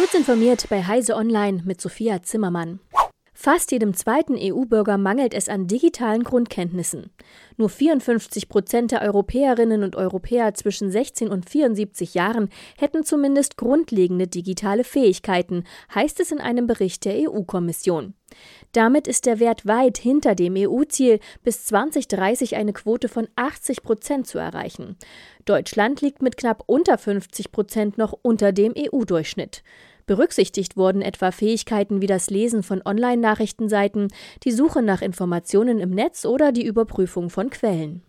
Kurz informiert bei Heise Online mit Sophia Zimmermann. Fast jedem zweiten EU-Bürger mangelt es an digitalen Grundkenntnissen. Nur 54 Prozent der Europäerinnen und Europäer zwischen 16 und 74 Jahren hätten zumindest grundlegende digitale Fähigkeiten, heißt es in einem Bericht der EU-Kommission. Damit ist der Wert weit hinter dem EU-Ziel, bis 2030 eine Quote von 80 Prozent zu erreichen. Deutschland liegt mit knapp unter 50 Prozent noch unter dem EU-Durchschnitt. Berücksichtigt wurden etwa Fähigkeiten wie das Lesen von Online-Nachrichtenseiten, die Suche nach Informationen im Netz oder die Überprüfung von Quellen.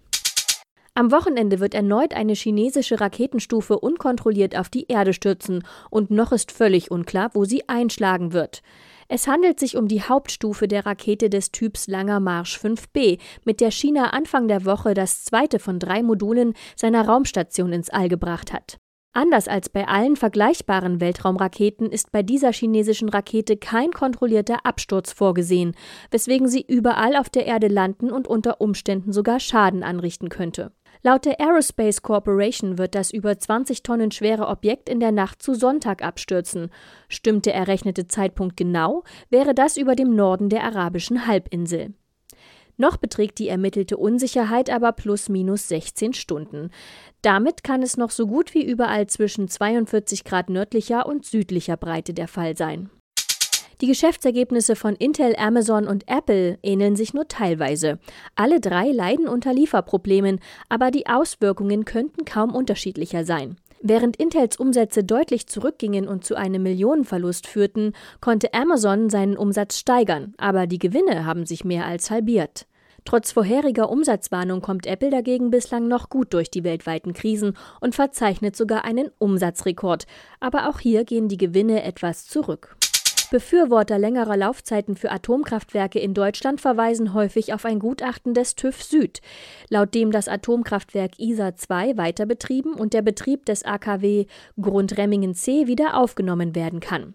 Am Wochenende wird erneut eine chinesische Raketenstufe unkontrolliert auf die Erde stürzen, und noch ist völlig unklar, wo sie einschlagen wird. Es handelt sich um die Hauptstufe der Rakete des Typs Langer Marsch 5B, mit der China Anfang der Woche das zweite von drei Modulen seiner Raumstation ins All gebracht hat. Anders als bei allen vergleichbaren Weltraumraketen ist bei dieser chinesischen Rakete kein kontrollierter Absturz vorgesehen, weswegen sie überall auf der Erde landen und unter Umständen sogar Schaden anrichten könnte. Laut der Aerospace Corporation wird das über 20 Tonnen schwere Objekt in der Nacht zu Sonntag abstürzen. Stimmt der errechnete Zeitpunkt genau, wäre das über dem Norden der arabischen Halbinsel. Noch beträgt die ermittelte Unsicherheit aber plus minus 16 Stunden. Damit kann es noch so gut wie überall zwischen 42 Grad nördlicher und südlicher Breite der Fall sein. Die Geschäftsergebnisse von Intel, Amazon und Apple ähneln sich nur teilweise. Alle drei leiden unter Lieferproblemen, aber die Auswirkungen könnten kaum unterschiedlicher sein. Während Intels Umsätze deutlich zurückgingen und zu einem Millionenverlust führten, konnte Amazon seinen Umsatz steigern, aber die Gewinne haben sich mehr als halbiert. Trotz vorheriger Umsatzwarnung kommt Apple dagegen bislang noch gut durch die weltweiten Krisen und verzeichnet sogar einen Umsatzrekord. Aber auch hier gehen die Gewinne etwas zurück. Befürworter längerer Laufzeiten für Atomkraftwerke in Deutschland verweisen häufig auf ein Gutachten des TÜV Süd, laut dem das Atomkraftwerk ISA 2 weiter betrieben und der Betrieb des AKW Grundremmingen C wieder aufgenommen werden kann.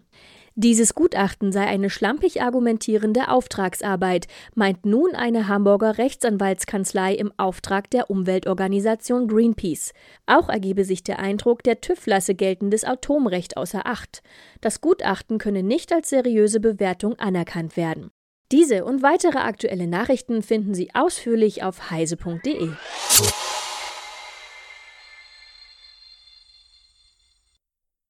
Dieses Gutachten sei eine schlampig argumentierende Auftragsarbeit, meint nun eine Hamburger Rechtsanwaltskanzlei im Auftrag der Umweltorganisation Greenpeace. Auch ergebe sich der Eindruck, der TÜV lasse geltendes Atomrecht außer Acht. Das Gutachten könne nicht als seriöse Bewertung anerkannt werden. Diese und weitere aktuelle Nachrichten finden Sie ausführlich auf heise.de.